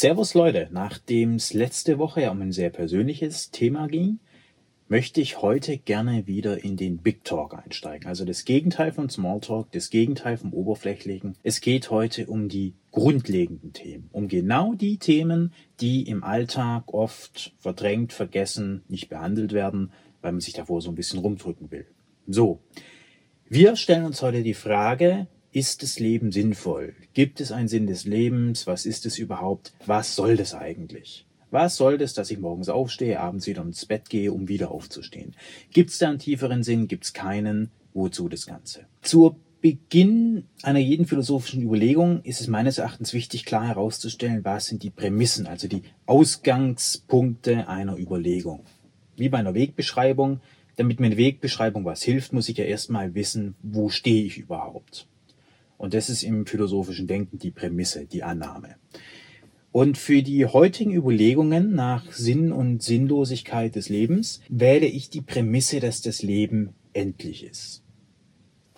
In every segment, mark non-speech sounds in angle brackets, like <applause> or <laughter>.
Servus Leute, nachdem es letzte Woche ja um ein sehr persönliches Thema ging, möchte ich heute gerne wieder in den Big Talk einsteigen. Also das Gegenteil von Smalltalk, das Gegenteil vom Oberflächlichen. Es geht heute um die grundlegenden Themen, um genau die Themen, die im Alltag oft verdrängt, vergessen, nicht behandelt werden, weil man sich davor so ein bisschen rumdrücken will. So. Wir stellen uns heute die Frage, ist das Leben sinnvoll? Gibt es einen Sinn des Lebens? Was ist es überhaupt? Was soll das eigentlich? Was soll das, dass ich morgens aufstehe, abends wieder ins Bett gehe, um wieder aufzustehen? Gibt es da einen tieferen Sinn? Gibt es keinen? Wozu das Ganze? Zur Beginn einer jeden philosophischen Überlegung ist es meines Erachtens wichtig, klar herauszustellen, was sind die Prämissen, also die Ausgangspunkte einer Überlegung. Wie bei einer Wegbeschreibung. Damit mir eine Wegbeschreibung was hilft, muss ich ja erstmal wissen, wo stehe ich überhaupt. Und das ist im philosophischen Denken die Prämisse, die Annahme. Und für die heutigen Überlegungen nach Sinn und Sinnlosigkeit des Lebens wähle ich die Prämisse, dass das Leben endlich ist.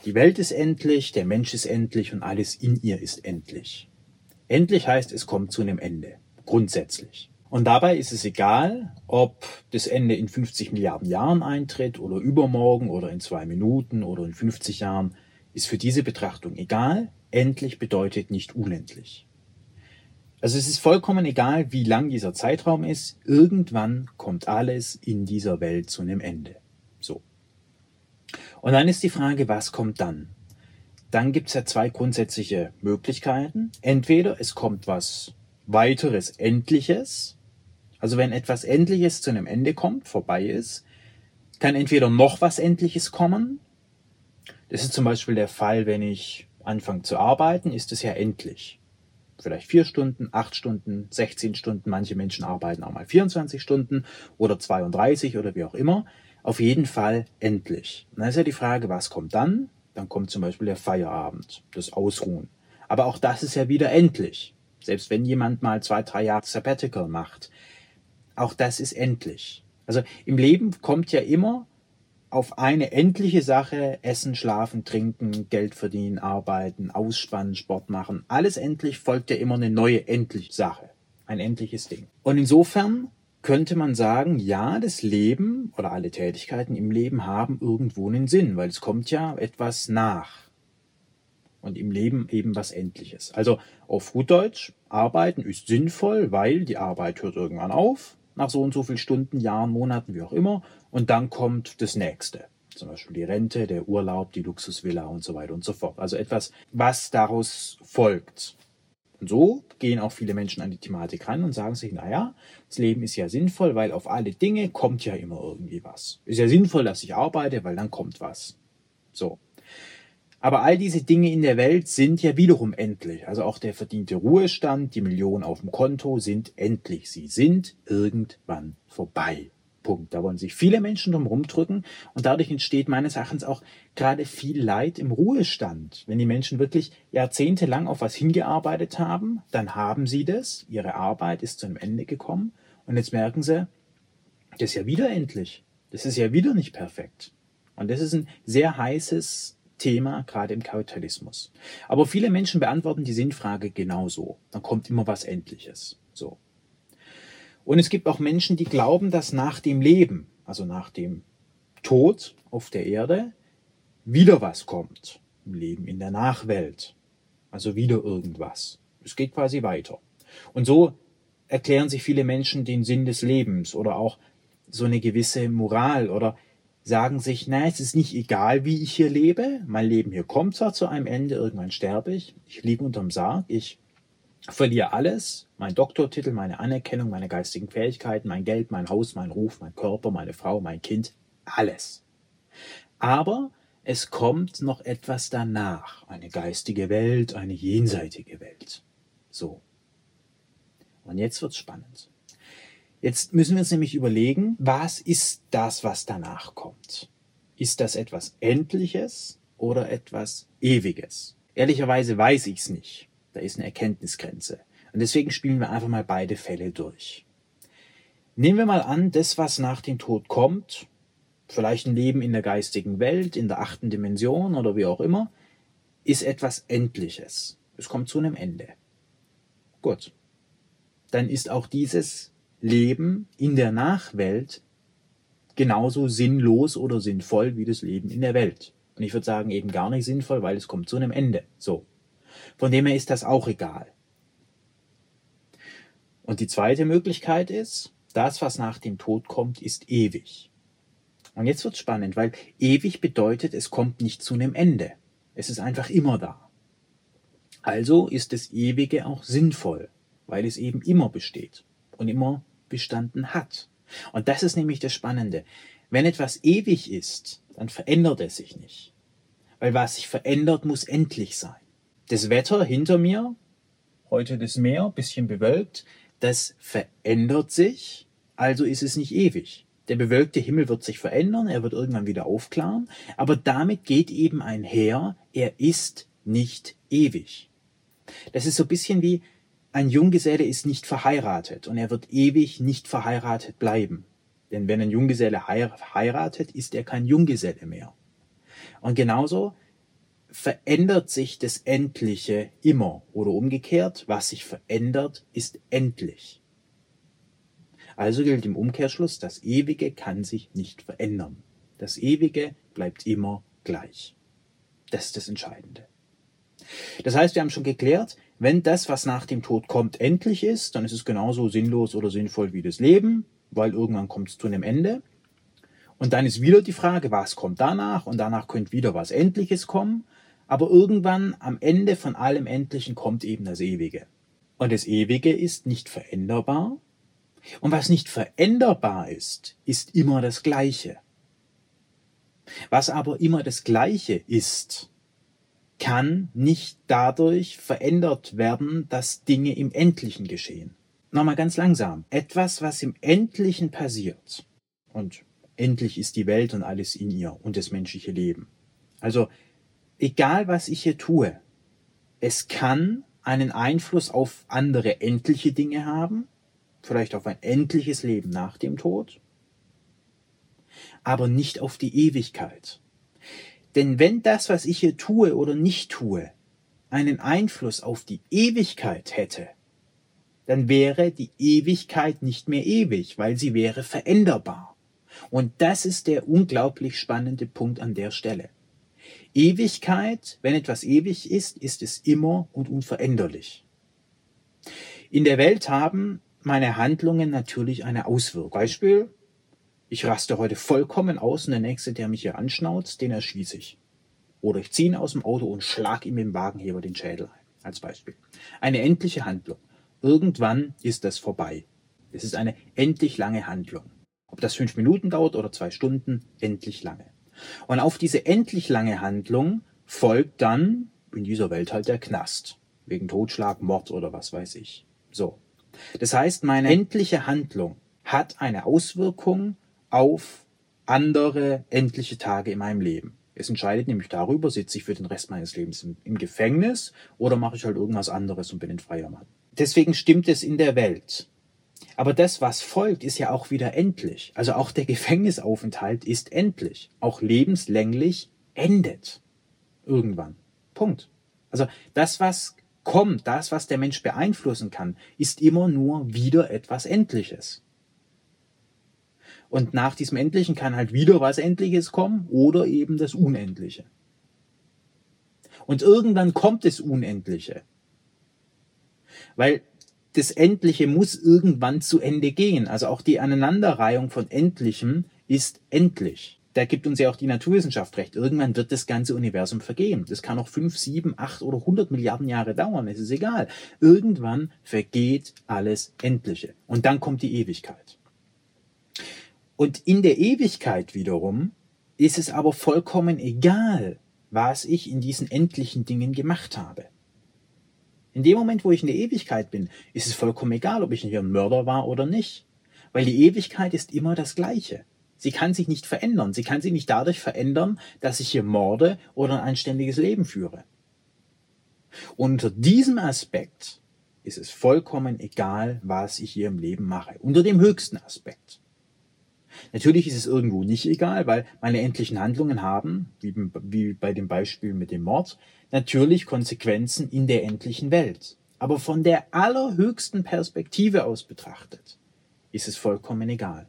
Die Welt ist endlich, der Mensch ist endlich und alles in ihr ist endlich. Endlich heißt, es kommt zu einem Ende. Grundsätzlich. Und dabei ist es egal, ob das Ende in 50 Milliarden Jahren eintritt oder übermorgen oder in zwei Minuten oder in 50 Jahren ist für diese Betrachtung egal. Endlich bedeutet nicht unendlich. Also es ist vollkommen egal, wie lang dieser Zeitraum ist. Irgendwann kommt alles in dieser Welt zu einem Ende. So. Und dann ist die Frage, was kommt dann? Dann gibt es ja zwei grundsätzliche Möglichkeiten. Entweder es kommt was weiteres Endliches. Also wenn etwas Endliches zu einem Ende kommt, vorbei ist, kann entweder noch was Endliches kommen das ist zum Beispiel der Fall, wenn ich anfange zu arbeiten, ist es ja endlich. Vielleicht vier Stunden, acht Stunden, 16 Stunden. Manche Menschen arbeiten auch mal 24 Stunden oder 32 oder wie auch immer. Auf jeden Fall endlich. Und dann ist ja die Frage, was kommt dann? Dann kommt zum Beispiel der Feierabend, das Ausruhen. Aber auch das ist ja wieder endlich. Selbst wenn jemand mal zwei, drei Jahre Sabbatical macht. Auch das ist endlich. Also im Leben kommt ja immer auf eine endliche Sache, essen, schlafen, trinken, Geld verdienen, arbeiten, ausspannen, Sport machen, alles endlich folgt ja immer eine neue endliche Sache. Ein endliches Ding. Und insofern könnte man sagen, ja, das Leben oder alle Tätigkeiten im Leben haben irgendwo einen Sinn, weil es kommt ja etwas nach. Und im Leben eben was Endliches. Also auf gut Deutsch, arbeiten ist sinnvoll, weil die Arbeit hört irgendwann auf nach so und so viel Stunden, Jahren, Monaten, wie auch immer. Und dann kommt das nächste. Zum Beispiel die Rente, der Urlaub, die Luxusvilla und so weiter und so fort. Also etwas, was daraus folgt. Und so gehen auch viele Menschen an die Thematik ran und sagen sich, naja, das Leben ist ja sinnvoll, weil auf alle Dinge kommt ja immer irgendwie was. Ist ja sinnvoll, dass ich arbeite, weil dann kommt was. So. Aber all diese Dinge in der Welt sind ja wiederum endlich. Also auch der verdiente Ruhestand, die Millionen auf dem Konto sind endlich. Sie sind irgendwann vorbei. Punkt. Da wollen sich viele Menschen drum rumdrücken und dadurch entsteht meines Erachtens auch gerade viel Leid im Ruhestand. Wenn die Menschen wirklich jahrzehntelang auf was hingearbeitet haben, dann haben sie das, ihre Arbeit ist zu einem Ende gekommen und jetzt merken sie, das ist ja wieder endlich. Das ist ja wieder nicht perfekt. Und das ist ein sehr heißes Thema, gerade im Kapitalismus. Aber viele Menschen beantworten die Sinnfrage genauso. Dann kommt immer was Endliches. So. Und es gibt auch Menschen, die glauben, dass nach dem Leben, also nach dem Tod auf der Erde, wieder was kommt. Im Leben in der Nachwelt. Also wieder irgendwas. Es geht quasi weiter. Und so erklären sich viele Menschen den Sinn des Lebens oder auch so eine gewisse Moral oder sagen sich, na, es ist nicht egal, wie ich hier lebe. Mein Leben hier kommt zwar zu einem Ende, irgendwann sterbe ich. Ich liege unterm Sarg, ich verliere alles. Mein Doktortitel, meine Anerkennung, meine geistigen Fähigkeiten, mein Geld, mein Haus, mein Ruf, mein Körper, meine Frau, mein Kind. Alles. Aber es kommt noch etwas danach. Eine geistige Welt, eine jenseitige Welt. So. Und jetzt wird's spannend. Jetzt müssen wir uns nämlich überlegen, was ist das, was danach kommt? Ist das etwas Endliches oder etwas Ewiges? Ehrlicherweise weiß ich's nicht. Da ist eine Erkenntnisgrenze. Und deswegen spielen wir einfach mal beide Fälle durch. Nehmen wir mal an, das, was nach dem Tod kommt, vielleicht ein Leben in der geistigen Welt, in der achten Dimension oder wie auch immer, ist etwas Endliches. Es kommt zu einem Ende. Gut. dann ist auch dieses Leben in der Nachwelt genauso sinnlos oder sinnvoll wie das Leben in der Welt. Und ich würde sagen, eben gar nicht sinnvoll, weil es kommt zu einem Ende. So. Von dem her ist das auch egal. Und die zweite Möglichkeit ist, das, was nach dem Tod kommt, ist ewig. Und jetzt wird's spannend, weil ewig bedeutet, es kommt nicht zu einem Ende. Es ist einfach immer da. Also ist das Ewige auch sinnvoll, weil es eben immer besteht und immer bestanden hat. Und das ist nämlich das Spannende. Wenn etwas ewig ist, dann verändert es sich nicht. Weil was sich verändert, muss endlich sein. Das Wetter hinter mir, heute das Meer, bisschen bewölkt, das verändert sich, also ist es nicht ewig. Der bewölkte Himmel wird sich verändern, er wird irgendwann wieder aufklaren, aber damit geht eben einher, er ist nicht ewig. Das ist so ein bisschen wie ein Junggeselle ist nicht verheiratet und er wird ewig nicht verheiratet bleiben. Denn wenn ein Junggeselle heiratet, ist er kein Junggeselle mehr. Und genauso verändert sich das Endliche immer oder umgekehrt, was sich verändert, ist endlich. Also gilt im Umkehrschluss, das Ewige kann sich nicht verändern. Das Ewige bleibt immer gleich. Das ist das Entscheidende. Das heißt, wir haben schon geklärt, wenn das, was nach dem Tod kommt, endlich ist, dann ist es genauso sinnlos oder sinnvoll wie das Leben, weil irgendwann kommt es zu einem Ende. Und dann ist wieder die Frage, was kommt danach? Und danach könnte wieder was Endliches kommen. Aber irgendwann am Ende von allem Endlichen kommt eben das Ewige. Und das Ewige ist nicht veränderbar. Und was nicht veränderbar ist, ist immer das Gleiche. Was aber immer das Gleiche ist, kann nicht dadurch verändert werden, dass Dinge im Endlichen geschehen. Nochmal ganz langsam. Etwas, was im Endlichen passiert. Und endlich ist die Welt und alles in ihr und das menschliche Leben. Also, egal was ich hier tue, es kann einen Einfluss auf andere endliche Dinge haben, vielleicht auf ein endliches Leben nach dem Tod, aber nicht auf die Ewigkeit. Denn wenn das, was ich hier tue oder nicht tue, einen Einfluss auf die Ewigkeit hätte, dann wäre die Ewigkeit nicht mehr ewig, weil sie wäre veränderbar. Und das ist der unglaublich spannende Punkt an der Stelle. Ewigkeit, wenn etwas ewig ist, ist es immer und unveränderlich. In der Welt haben meine Handlungen natürlich eine Auswirkung. Beispiel, ich raste heute vollkommen aus und der Nächste, der mich hier anschnauzt, den erschieße ich. Oder ich ziehe ihn aus dem Auto und schlag ihm im Wagenheber den Schädel ein. Als Beispiel. Eine endliche Handlung. Irgendwann ist das vorbei. Es ist eine endlich lange Handlung. Ob das fünf Minuten dauert oder zwei Stunden, endlich lange. Und auf diese endlich lange Handlung folgt dann in dieser Welt halt der Knast. Wegen Totschlag, Mord oder was weiß ich. So. Das heißt, meine endliche Handlung hat eine Auswirkung auf andere endliche Tage in meinem Leben. Es entscheidet nämlich darüber, sitze ich für den Rest meines Lebens im, im Gefängnis oder mache ich halt irgendwas anderes und bin ein freier Mann. Deswegen stimmt es in der Welt. Aber das, was folgt, ist ja auch wieder endlich. Also auch der <laughs> Gefängnisaufenthalt ist endlich. Auch lebenslänglich endet. Irgendwann. Punkt. Also das, was kommt, das, was der Mensch beeinflussen kann, ist immer nur wieder etwas Endliches. Und nach diesem Endlichen kann halt wieder was Endliches kommen oder eben das Unendliche. Und irgendwann kommt das Unendliche. Weil das Endliche muss irgendwann zu Ende gehen. Also auch die Aneinanderreihung von Endlichem ist endlich. Da gibt uns ja auch die Naturwissenschaft recht. Irgendwann wird das ganze Universum vergehen. Das kann auch fünf, sieben, acht oder hundert Milliarden Jahre dauern. Es ist egal. Irgendwann vergeht alles Endliche. Und dann kommt die Ewigkeit. Und in der Ewigkeit wiederum ist es aber vollkommen egal, was ich in diesen endlichen Dingen gemacht habe. In dem Moment, wo ich in der Ewigkeit bin, ist es vollkommen egal, ob ich hier ein Mörder war oder nicht. Weil die Ewigkeit ist immer das Gleiche. Sie kann sich nicht verändern. Sie kann sich nicht dadurch verändern, dass ich hier morde oder ein anständiges Leben führe. Unter diesem Aspekt ist es vollkommen egal, was ich hier im Leben mache. Unter dem höchsten Aspekt. Natürlich ist es irgendwo nicht egal, weil meine endlichen Handlungen haben, wie, bei dem Beispiel mit dem Mord, natürlich Konsequenzen in der endlichen Welt. Aber von der allerhöchsten Perspektive aus betrachtet, ist es vollkommen egal.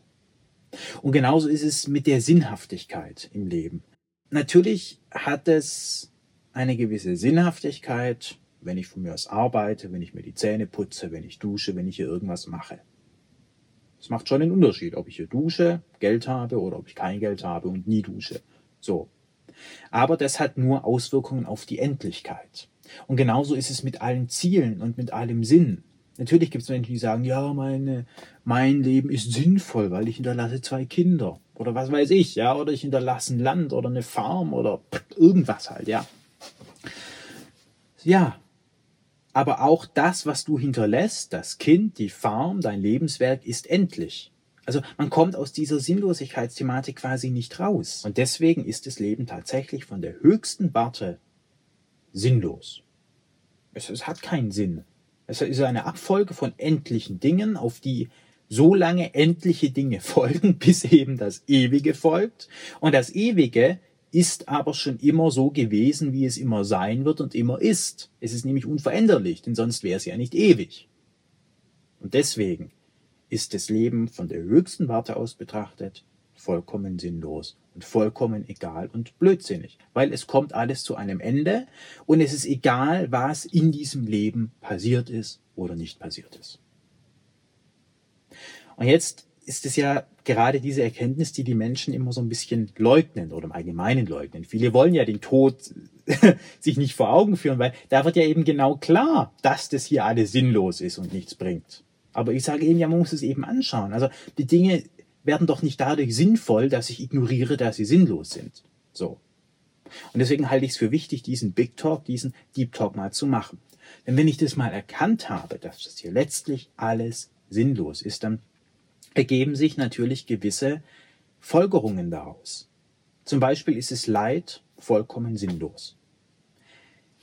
Und genauso ist es mit der Sinnhaftigkeit im Leben. Natürlich hat es eine gewisse Sinnhaftigkeit, wenn ich von mir aus arbeite, wenn ich mir die Zähne putze, wenn ich dusche, wenn ich hier irgendwas mache. Es macht schon einen Unterschied, ob ich hier dusche, Geld habe oder ob ich kein Geld habe und nie dusche. So. Aber das hat nur Auswirkungen auf die Endlichkeit. Und genauso ist es mit allen Zielen und mit allem Sinn. Natürlich gibt es Menschen, die sagen, ja, meine, mein Leben ist sinnvoll, weil ich hinterlasse zwei Kinder. Oder was weiß ich, ja, oder ich hinterlasse ein Land oder eine Farm oder irgendwas halt, ja. Ja. Aber auch das, was du hinterlässt, das Kind, die Farm, dein Lebenswerk, ist endlich. Also man kommt aus dieser Sinnlosigkeitsthematik quasi nicht raus. Und deswegen ist das Leben tatsächlich von der höchsten Warte sinnlos. Es, es hat keinen Sinn. Es ist eine Abfolge von endlichen Dingen, auf die so lange endliche Dinge <laughs> folgen, bis eben das Ewige folgt. Und das Ewige ist aber schon immer so gewesen, wie es immer sein wird und immer ist. Es ist nämlich unveränderlich, denn sonst wäre es ja nicht ewig. Und deswegen ist das Leben von der höchsten Warte aus betrachtet vollkommen sinnlos und vollkommen egal und blödsinnig, weil es kommt alles zu einem Ende und es ist egal, was in diesem Leben passiert ist oder nicht passiert ist. Und jetzt ist es ja gerade diese Erkenntnis, die die Menschen immer so ein bisschen leugnen oder im Allgemeinen leugnen. Viele wollen ja den Tod <laughs> sich nicht vor Augen führen, weil da wird ja eben genau klar, dass das hier alles sinnlos ist und nichts bringt. Aber ich sage eben, ja, man muss es eben anschauen. Also die Dinge werden doch nicht dadurch sinnvoll, dass ich ignoriere, dass sie sinnlos sind. So. Und deswegen halte ich es für wichtig, diesen Big Talk, diesen Deep Talk mal zu machen. Denn wenn ich das mal erkannt habe, dass das hier letztlich alles sinnlos ist, dann ergeben sich natürlich gewisse Folgerungen daraus. Zum Beispiel ist es Leid vollkommen sinnlos.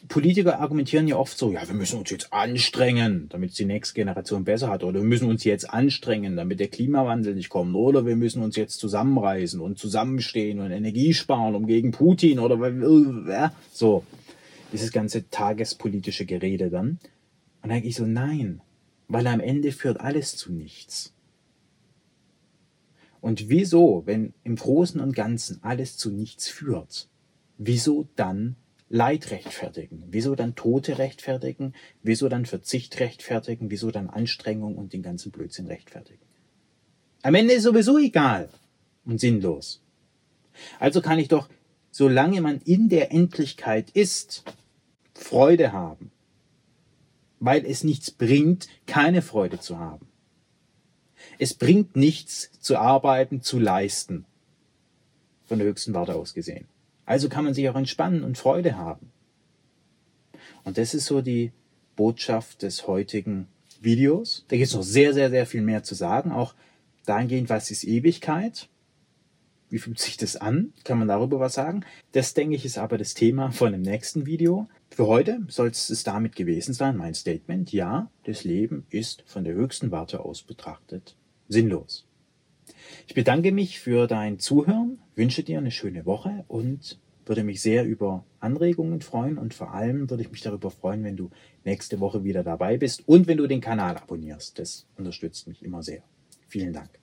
Politiker argumentieren ja oft so, ja, wir müssen uns jetzt anstrengen, damit es die nächste Generation besser hat, oder wir müssen uns jetzt anstrengen, damit der Klimawandel nicht kommt, oder wir müssen uns jetzt zusammenreißen und zusammenstehen und Energie sparen, um gegen Putin oder so. Dieses ganze tagespolitische Gerede dann. Und dann denke ich so, nein, weil am Ende führt alles zu nichts. Und wieso, wenn im Großen und Ganzen alles zu nichts führt, wieso dann Leid rechtfertigen? Wieso dann Tote rechtfertigen? Wieso dann Verzicht rechtfertigen? Wieso dann Anstrengung und den ganzen Blödsinn rechtfertigen? Am Ende ist sowieso egal und sinnlos. Also kann ich doch, solange man in der Endlichkeit ist, Freude haben, weil es nichts bringt, keine Freude zu haben. Es bringt nichts zu arbeiten, zu leisten, von der höchsten Warte aus gesehen. Also kann man sich auch entspannen und Freude haben. Und das ist so die Botschaft des heutigen Videos. Da gibt es noch sehr, sehr, sehr viel mehr zu sagen. Auch dahingehend, was ist Ewigkeit? Wie fühlt sich das an? Kann man darüber was sagen? Das, denke ich, ist aber das Thema von dem nächsten Video. Für heute soll es damit gewesen sein, mein Statement. Ja, das Leben ist von der höchsten Warte aus betrachtet sinnlos. Ich bedanke mich für dein Zuhören, wünsche dir eine schöne Woche und würde mich sehr über Anregungen freuen und vor allem würde ich mich darüber freuen, wenn du nächste Woche wieder dabei bist und wenn du den Kanal abonnierst. Das unterstützt mich immer sehr. Vielen Dank.